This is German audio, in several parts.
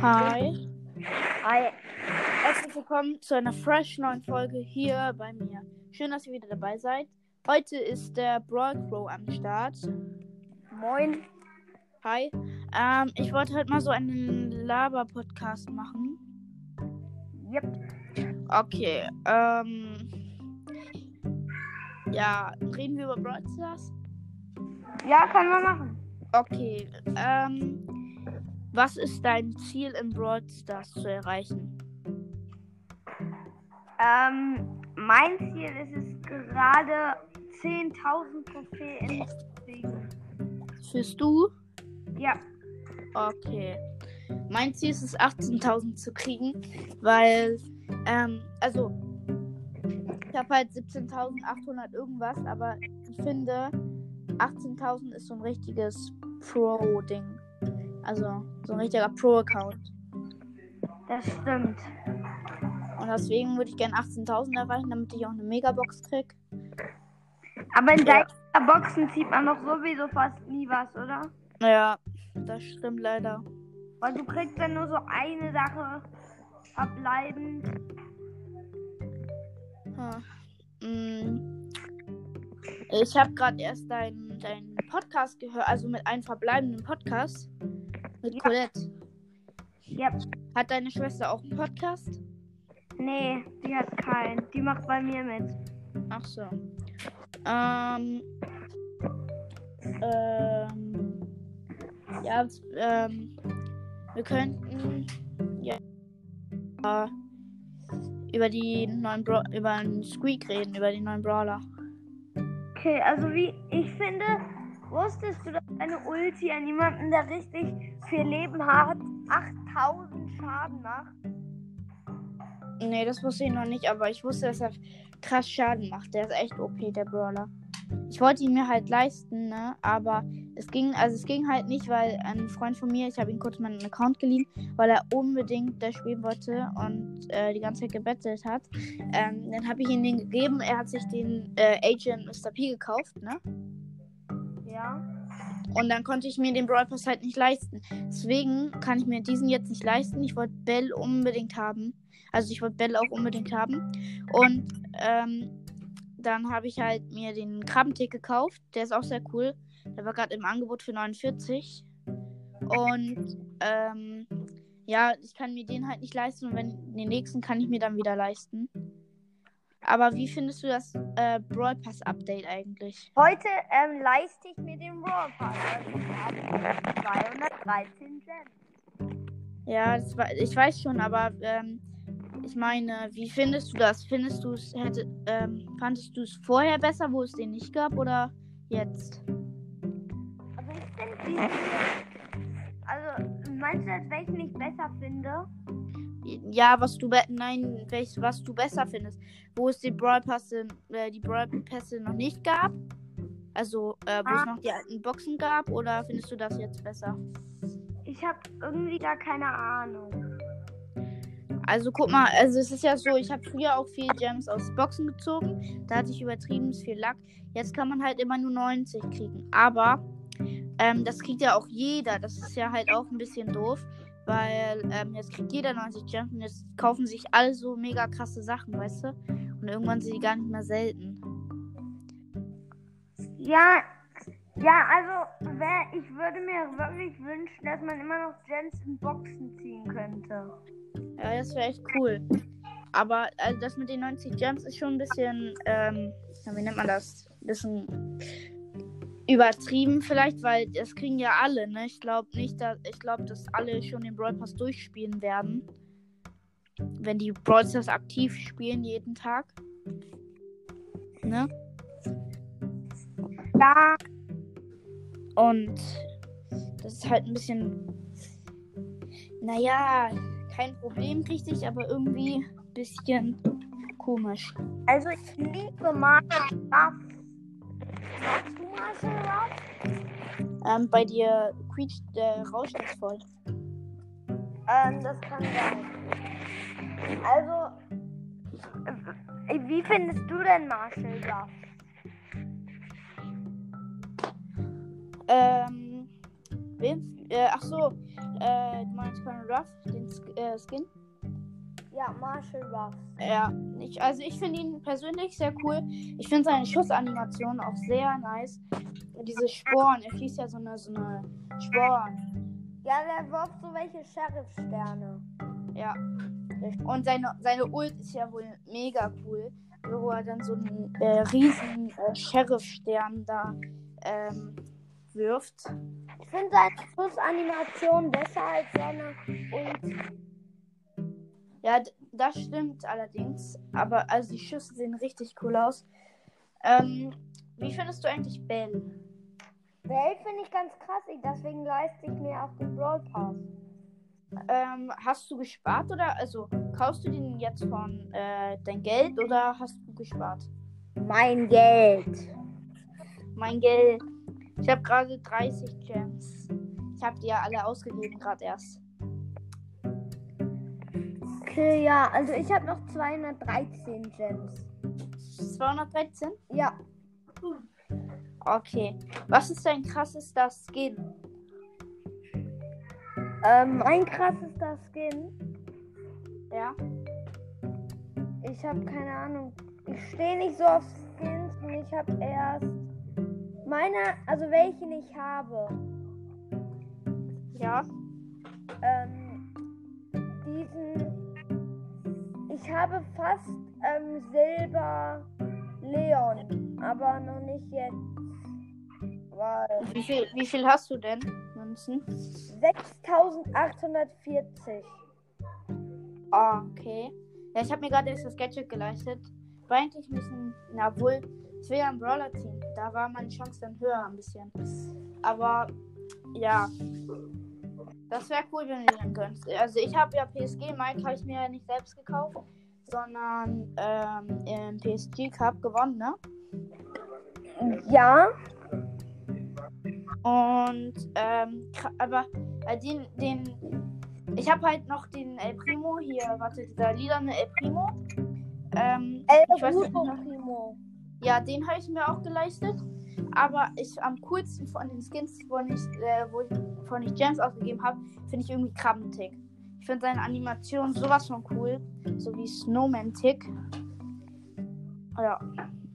Hi. Hi. Herzlich willkommen zu einer fresh neuen Folge hier bei mir. Schön, dass ihr wieder dabei seid. Heute ist der Brawl Crow am Start. Moin. Hi. Ähm, ich wollte heute mal so einen Laber-Podcast machen. Yep. Okay. Ähm. Ja, reden wir über Brawl Stars? Ja, können wir machen. Okay. Ähm. Was ist dein Ziel in Brawl Stars zu erreichen? Ähm, mein Ziel ist es gerade 10.000 Trophäen zu kriegen. Fühlst du? Ja. Okay. Mein Ziel ist es, 18.000 zu kriegen, weil, ähm, also, ich habe halt 17.800 irgendwas, aber ich finde, 18.000 ist so ein richtiges Pro-Ding. Also, so ein richtiger Pro-Account. Das stimmt. Und deswegen würde ich gerne 18.000 erreichen, damit ich auch eine Megabox krieg. Aber in Ja. deinen Boxen zieht man doch sowieso fast nie was, oder? Ja, das stimmt leider. Weil du kriegst dann nur so eine Sache verbleibend. Hm. Mm. Ich habe gerade erst deinen dein Podcast gehört, also mit einem verbleibenden Podcast mit Ja. Colette. Ja. Hat deine Schwester auch einen Podcast? Nee, die hat keinen. Die macht bei mir mit. Ach so. Ähm. Ähm. Ja, ähm. Wir könnten. Ja. äh, Über die neuen Bra über einen Squeak reden, über die neuen Brawler. Okay, also wie ich finde, wusstest du, dass eine Ulti an jemanden, der richtig viel Leben hat, 8000 Schaden macht? Nee, das wusste ich noch nicht, aber ich wusste, dass er krass Schaden macht. Der ist echt OP, der Brawler. Ich wollte ihn mir halt leisten, ne? Aber es ging, also es ging halt nicht, weil ein Freund von mir, ich habe ihm kurz meinen Account geliehen, weil er unbedingt da spielen wollte und äh, die ganze Zeit gebettelt hat. Ähm, dann habe ich ihm den gegeben. Er hat sich den äh, Agent Mr. P gekauft, ne? Ja. Und dann konnte ich mir den Brawl Pass halt nicht leisten. Deswegen kann ich mir diesen jetzt nicht leisten. Ich wollte Bell unbedingt haben. Also ich wollte Bell auch unbedingt haben. Und ähm, dann habe ich halt mir den Krabbentick gekauft. Der ist auch sehr cool. Der war gerade im Angebot für 49. Und ähm, ja, ich kann mir den halt nicht leisten. Und wenn den nächsten kann ich mir dann wieder leisten. Aber wie findest du das äh, Brawl Pass Update eigentlich? Heute ähm, leiste ich mir den Raw Pass. Also ich habe 213 Gems. Ja, das war, ich weiß schon, aber ähm, ich meine, wie findest du das? Findest du es hätte, ähm, fandest du es vorher besser, wo es den nicht gab, oder jetzt? Also ich finde. Also meinst du, dass welchen ich besser finde? Ja, was du nein, welch, was du besser findest, wo es die Brawl Pässe, äh, die Brawl Pässe noch nicht gab, also äh, wo es Ah. noch die alten Boxen gab, oder findest du das jetzt besser? Ich habe irgendwie gar keine Ahnung. Also guck mal, also es ist ja so, ich habe früher auch viel Gems aus Boxen gezogen. Da hatte ich übertrieben viel Lack. Jetzt kann man halt immer nur 90 kriegen. Aber ähm, das kriegt ja auch jeder. Das ist ja halt auch ein bisschen doof. Weil ähm, jetzt kriegt jeder 90 Gems und jetzt kaufen sich alle so mega krasse Sachen, weißt du? Und irgendwann sind die gar nicht mehr selten. Ja, ja, also wär, ich würde mir wirklich wünschen, dass man immer noch Gems in Boxen ziehen könnte. Ja, das wäre echt cool. Aber also das mit den 90 Gems ist schon ein bisschen, ähm, wie nennt man das? Ein bisschen übertrieben vielleicht, weil das kriegen ja alle, ne? Ich glaube nicht, dass ich glaube, dass alle schon den Brawl Pass durchspielen werden. Wenn die Brawl Stars aktiv spielen jeden Tag. Ne? Ja, Und das ist halt ein bisschen, naja, kein Problem richtig, aber irgendwie ein bisschen komisch. also ich liebe Marshall Ähm, bei dir quietscht der Rausch das voll. Ähm, das kann sein. Also, äh, wie findest du denn Marshall Ruff? Ähm, wen? Äh, ach so, Äh, du meinst Colonel Ruff, den Sk äh, Skin? Ja, Marshall Ruff. Ja, ich, also ich finde ihn persönlich sehr cool. Ich finde seine Schussanimation auch sehr nice. Diese Sporen, er schießt ja so eine, so eine Sporen. Ja, der wirft so welche Sheriff-Sterne. Ja. Und seine, seine Ult ist ja wohl mega cool. Wo er dann so einen äh, riesen äh, Sheriff-Stern da ähm, wirft. Ich finde seine Schussanimation besser als seine Ult. Ja, das stimmt allerdings. Aber also die Schüsse sehen richtig cool aus. Ähm, wie findest du eigentlich Bell? Bell finde ich ganz krass, ich- deswegen leiste ich mir auch den Brawl Pass. Ähm, hast du gespart oder also kaufst du den jetzt von äh, dein Geld oder hast du gespart? Mein Geld. Mein Geld. Ich habe gerade 30 Gems. Ich habe die ja alle ausgegeben gerade erst. Okay, ja, also ich habe noch 213 Gems. 213? Ja, Okay. Was ist dein krassester Skin? ähm, mein krassester Skin. Ja. Ich habe keine Ahnung. Ich stehe nicht so auf Skins und ich habe erst meine, also welchen ich habe. Ja. Ähm, diesen. Ich habe fast ähm, Silber Leon, aber noch nicht jetzt. Weil Wie viel, wie viel hast du denn? Münzen? 6840. Ah, okay. Ja, ich habe mir gerade erst das Gadget geleistet. War eigentlich ein bisschen. Na wohl. Es wäre ja ein Brawler-Team. Da war meine Chance dann höher ein bisschen. Aber ja. Das wäre cool, wenn du den gönnst. Also ich habe ja PSG, Mike habe ich mir ja nicht selbst gekauft, sondern ähm, im PSG Cup gewonnen, ne? Ja, Und ähm, aber äh, den, den, ich habe halt noch den El Primo hier, warte, dieser lilane El Primo. Ähm, El ich weiß nicht. Primo. Ja, den habe ich mir auch geleistet. Aber ich am coolsten von den Skins, wo ich, äh, wo ich, von ich Gems ausgegeben habe, finde ich irgendwie Krabbentick. Ich finde seine Animation sowas von cool. So wie Snowman Tick. Ja,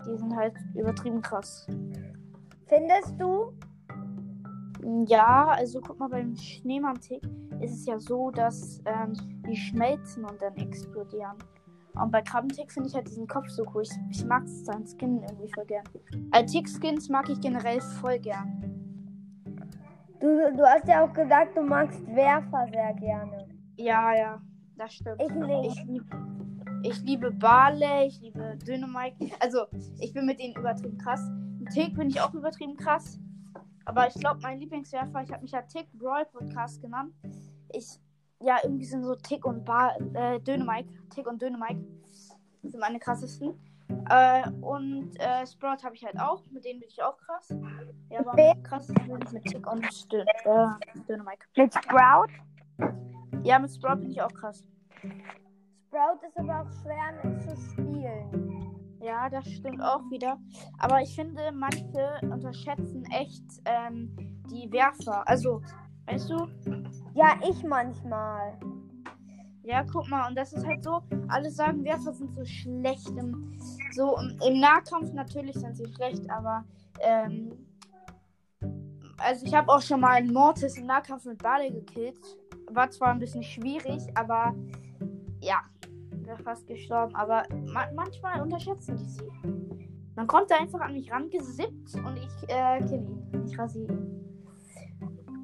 die sind halt übertrieben krass. Findest du? Ja, also guck mal, beim Schneemann-Tick ist es ja so, dass ähm, die schmelzen und dann explodieren. Und bei Krabbentick finde ich halt diesen Kopf so cool. Ich, ich mag seinen Skin irgendwie voll gern. Äh, Tick-Skins mag ich generell voll gern. du? Du hast ja auch gesagt, du magst Werfer sehr gerne. Ja, ja, das stimmt. Ich nicht. Ich, lieb, ich liebe Barley, ich liebe Dynamite. Also, ich bin mit denen übertrieben krass. Mit Tick bin ich auch übertrieben krass. Aber ich glaube, mein Lieblingswerfer, ich habe mich ja Tick Brawl Podcast genannt. Ich, ja, irgendwie sind so Tick und Bar, äh, Dynamite. Tick und Dynamite sind meine krassesten. Äh, und äh, Sprout habe ich halt auch. Mit denen bin ich auch krass. Ja, aber am krassesten bin ich mit Tick und Dyn äh, Dynamite. Mit Sprout? Ja, mit Sprout bin ich auch krass. Sprout ist aber auch schwer mit zu spielen. Ja, das stimmt auch wieder. Aber ich finde, manche unterschätzen echt ähm, die Werfer. Also, weißt du? Ja, ich manchmal. Ja, guck mal, und das ist halt so, alle sagen, Werfer sind so schlecht. Im, so im, Nahkampf natürlich sind sie schlecht, aber ähm, also ich habe auch schon mal einen Mortis im Nahkampf mit Barley gekillt. War zwar ein bisschen schwierig, aber ja, wäre fast gestorben. Aber ma manchmal unterschätzen die sie. Dann kommt er einfach an mich rangesippt und ich äh, kill ihn. Ich rasiere ihn.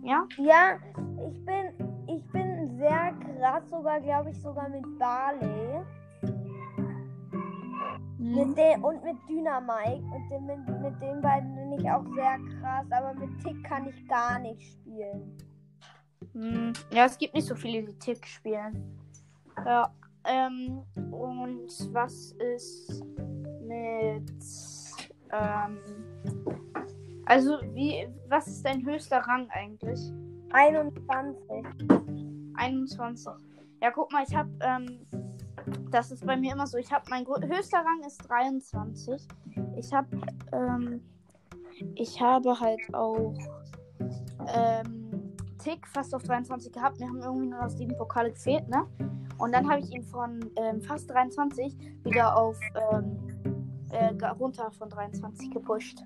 Ja? Ja, ich bin, ich bin sehr krass, sogar glaube ich sogar mit Barley. Mit den, und mit Dynamite. Und den, mit, mit den beiden bin ich auch sehr krass. Aber mit Tick kann ich gar nicht spielen. Hm, Ja, es gibt nicht so viele, die Tick spielen. Ja. Ähm, und was ist mit. Ähm, also, wie. Was ist dein höchster Rang eigentlich? 21. 21. Ja, guck mal, ich habe. Ähm, das ist bei mir immer so. Ich habe. Mein höchster Rang ist 23. Ich habe. Ähm, ich habe halt auch. Ähm, Tick fast auf 23 gehabt. Mir haben irgendwie nur noch sieben Pokale gefehlt, ne? Und dann habe ich ihn von ähm, fast 23 wieder auf ähm, äh, runter von 23 gepusht.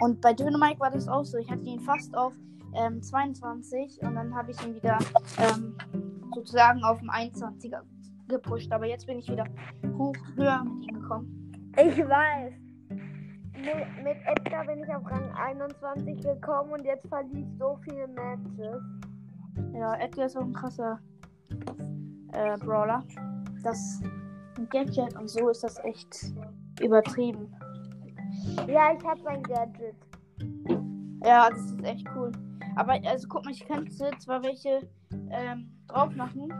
Und bei Dynamite war das auch so. Ich hatte ihn fast auf ähm, 22 und dann habe ich ihn wieder ähm, sozusagen auf dem 21er gepusht. Aber jetzt bin ich wieder hoch höher mit ihm gekommen. Ich weiß. Mit, mit Edgar bin ich auf Rang 21 gekommen und jetzt verliere ich so viele Matches. Ja, Edgar ist auch ein krasser äh, Brawler. Das Gadget und so ist das echt übertrieben. Ja, ich habe sein Gadget. Ja, das ist echt cool. Aber also guck mal, ich könnte zwar welche ähm, drauf machen.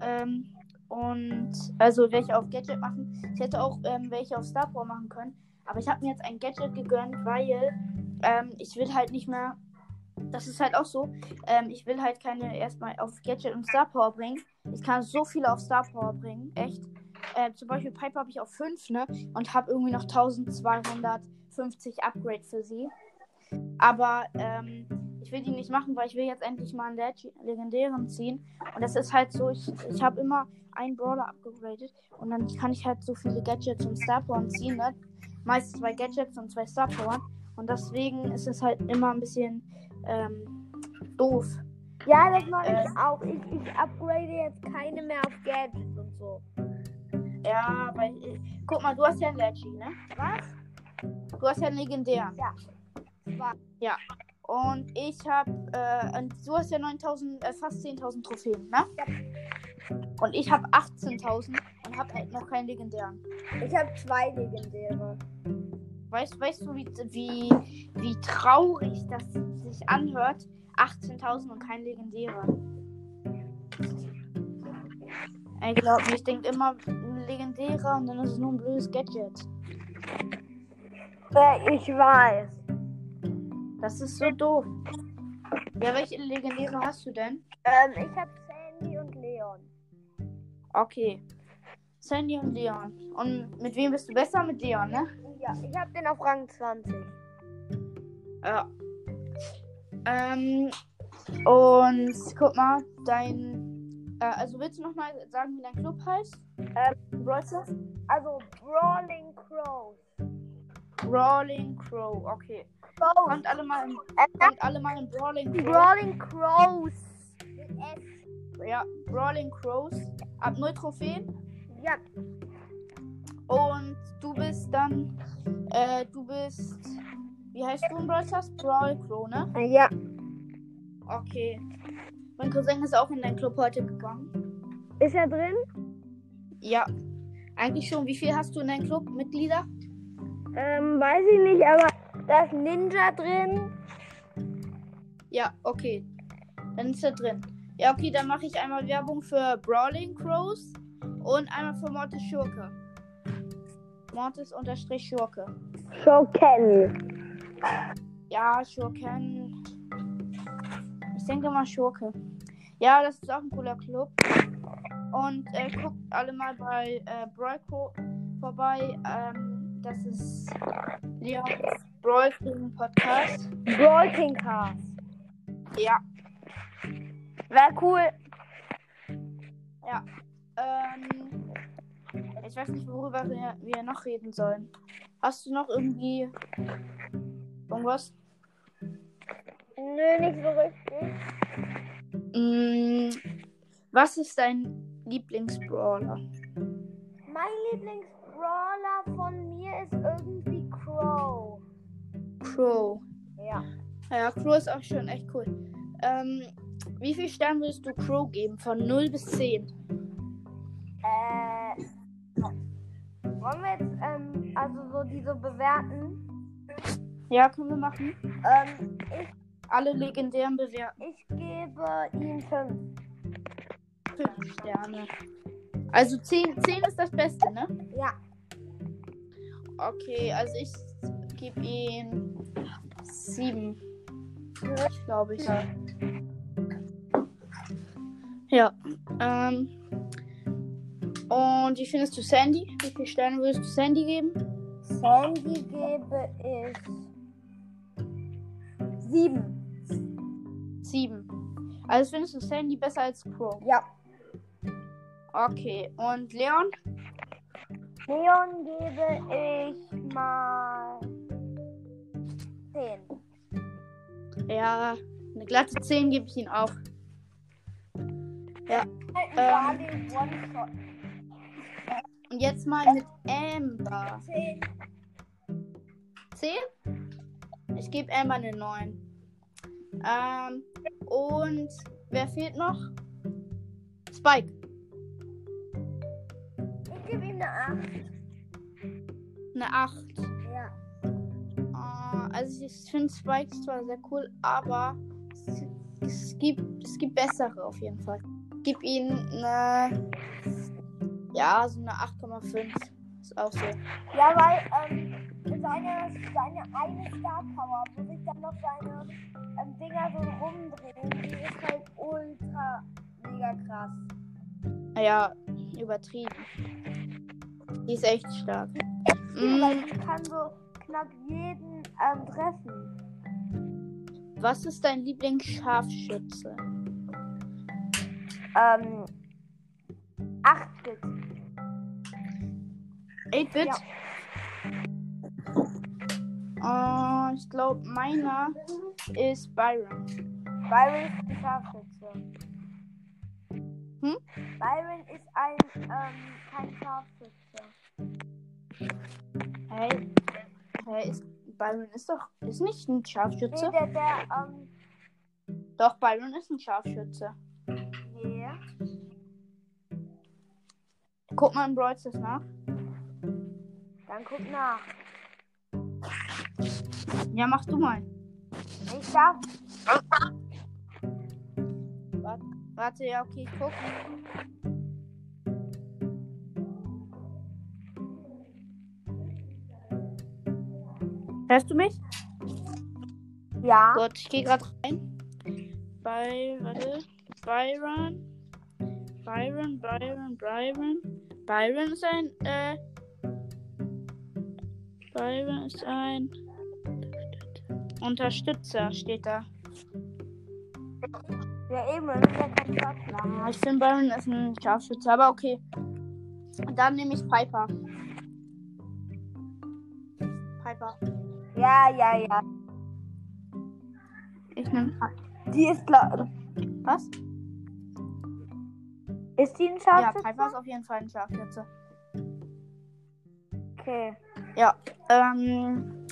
Ähm, und also welche auf Gadget machen. Ich hätte auch ähm, welche auf Star Power machen können. Aber ich habe mir jetzt ein Gadget gegönnt, weil ähm, ich will halt nicht mehr. Das ist halt auch so. Ähm, ich will halt keine erstmal auf Gadget und Star Power bringen. Ich kann so viele auf Star Power bringen. Echt. Äh, zum Beispiel Piper habe ich auf 5, ne? Und habe irgendwie noch 1250 Upgrade für sie. Aber ähm, ich will die nicht machen, weil ich will jetzt endlich mal einen Leg legendären ziehen. Und das ist halt so, ich, ich habe immer einen Brawler abgegradet und dann kann ich halt so viele Gadgets und Star Power ziehen, ne? Meist zwei Gadgets und zwei Star Power. Und deswegen ist es halt immer ein bisschen ähm, doof. Ja, das mache Äh. ich auch. Ich, ich upgrade jetzt keine mehr auf Gadgets und so. Ja, weil, äh, guck mal, du hast ja einen Leggy, ne? Was? Du hast ja einen legendären. Ja. Zwei. Ja. Und ich habe, äh, und du hast ja 9000, äh, fast 10.000 Trophäen, ne? Und ich habe 18.000 und habe halt noch keinen legendären. Ich habe zwei legendäre. Weißt, weißt du, wie, wie, wie traurig das sich anhört? 18.000 und kein legendärer. Ich glaube, ich denke immer legendärer und dann ist es nur ein blödes Gadget. Äh, ich weiß. Das ist so doof. Ja, welche legendäre hast du denn? Ähm, ich habe Sandy und Leon. Okay. Sandy und Leon. Und mit wem bist du besser? Mit Leon, ne? Ja, ich habe den auf Rang 20. Ja. Ähm, und guck mal, dein. Äh, also willst du nochmal sagen, wie dein Club heißt? Ähm, Brawl Stars? Also Brawling Crows. Brawling Crow, okay. Crows. Kommt alle mal in, Äh, kommt alle mal in Brawling Crow. Brawling Crows. Mit. Ja, Brawling Crows. Ab 0 Trophäen. Ja, Und du bist dann. Äh, du bist. Wie heißt du in Brawl Stars? Brawl Crow, ne? ja. Okay. Mein Cousin ist auch in deinen Club heute gegangen. Ist er drin? Ja. Eigentlich schon. Wie viel hast du in deinem Club? Mitglieder? Ähm, weiß ich nicht, aber da ist Ninja drin. Ja, okay. Dann ist er drin. Ja, okay, dann mache ich einmal Werbung für Brawling Crows und einmal für Mortis Schurke. Mortis unterstrich Schurke. Schurken. Ja, Schurken. Ich denke mal Schurke. Ja, das ist auch ein cooler Club. Und äh, guckt alle mal bei äh, Crow vorbei. Ähm, das ist Leons Brawl King Podcast. Brawl King Cast. Ja. Wäre cool. Ähm, ich weiß nicht, worüber wir, wir noch reden sollen. Hast du noch irgendwie irgendwas? Nö, nicht so richtig. Mm, was ist dein Lieblingsbrawler? Mein Lieblingsbrawler von mir ist irgendwie Crow. Crow. Ja. Ja, Crow ist auch schon echt cool. Ähm, wie viel Sterne würdest du Crow geben? Von 0 bis 10? Äh. Wollen wir jetzt, ähm, also so diese bewerten? Ja, können wir machen. Ähm, ich, Alle legendären bewerten. ich gebe ihm 5. 5 Sterne. Also 10, 10 ist das Beste, ne? Ja. Okay, also ich gebe ihm 7. Glaube ich. Ja. Ähm. Und wie findest du Sandy? Wie viele Sterne würdest du Sandy geben? Sandy gebe ich 7. 7. Also findest du Sandy besser als Crow? Ja. Okay. Und Leon? Leon gebe ich mal 10. Ja, eine glatte 10 gebe ich ihm auch. Ja. Ähm, One-Shot. Und jetzt mal mit Amber. 10. 10? Ich gebe Amber eine 9. Ähm, und wer fehlt noch? Spike. Ich gebe ihm eine 8. Eine 8. Ja. Äh, also ich finde Spike zwar sehr cool, aber es, es, gibt, es gibt bessere auf jeden Fall. Ich gebe ihm eine. Ja, so eine 8,5. Ist auch so. Ja, weil ähm, seine, seine eine Star Power, wo sich dann noch seine ähm, Dinger so rumdrehen, die ist halt ultra mega krass. Ja, übertrieben. Die ist echt stark. Weil Mm, die kann so knapp jeden ähm, treffen. was ist dein Lieblingsscharfschütze? Ähm, 8-Bit. 8-Bit? Ja. Äh, ich glaube, meiner ist Byron. Byron ist ein Scharfschütze. Hm? Byron ist ein, ähm, kein Scharfschütze. Hey, hey ist, Byron ist doch ist nicht ein Nee, Scharfschütze. der, der, ähm, Doch, Byron ist ein Scharfschütze. nee. Guck mal in Brawl nach. Dann guck nach. Ja, mach du mal. Ich darf. Warte, warte ja, okay, ich guck. Hörst du mich? Ja. Gut, ich gehe gerade rein. Bei, warte. Byron. Byron, Byron, Byron. Byron ist ein, äh. Byron ist ein. Unterstützer, steht da. Ja, eben, das ist ja kein. Ah, Ich finde Byron ist ein Scharfschütze, aber okay. Dann nehme ich Piper. Piper. Ja, ja, ja. Ich nehme. Die ist klar. Was? Ist die ein Ja, Scharfschütze? Piper ist auf jeden Fall ein Scharfschütze. Okay. Ja. Ähm.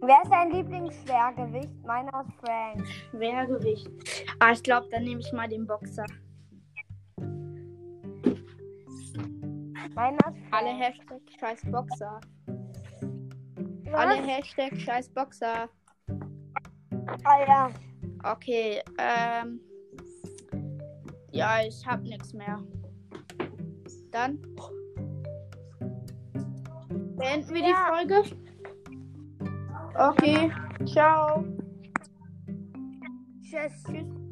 Wer ist dein Lieblingsschwergewicht? Meiner ist Frank. Schwergewicht. Ah, ich glaube, dann nehme ich mal den Boxer. Meiner ist Frank. Alle Hashtag scheiß Boxer. Was? Alle Hashtag scheiß Boxer. Ah ja. Okay, ähm. Ja, ich hab nichts mehr. Dann beenden wir Ja. die Folge. Okay, ciao. Tschüss. Tschüss.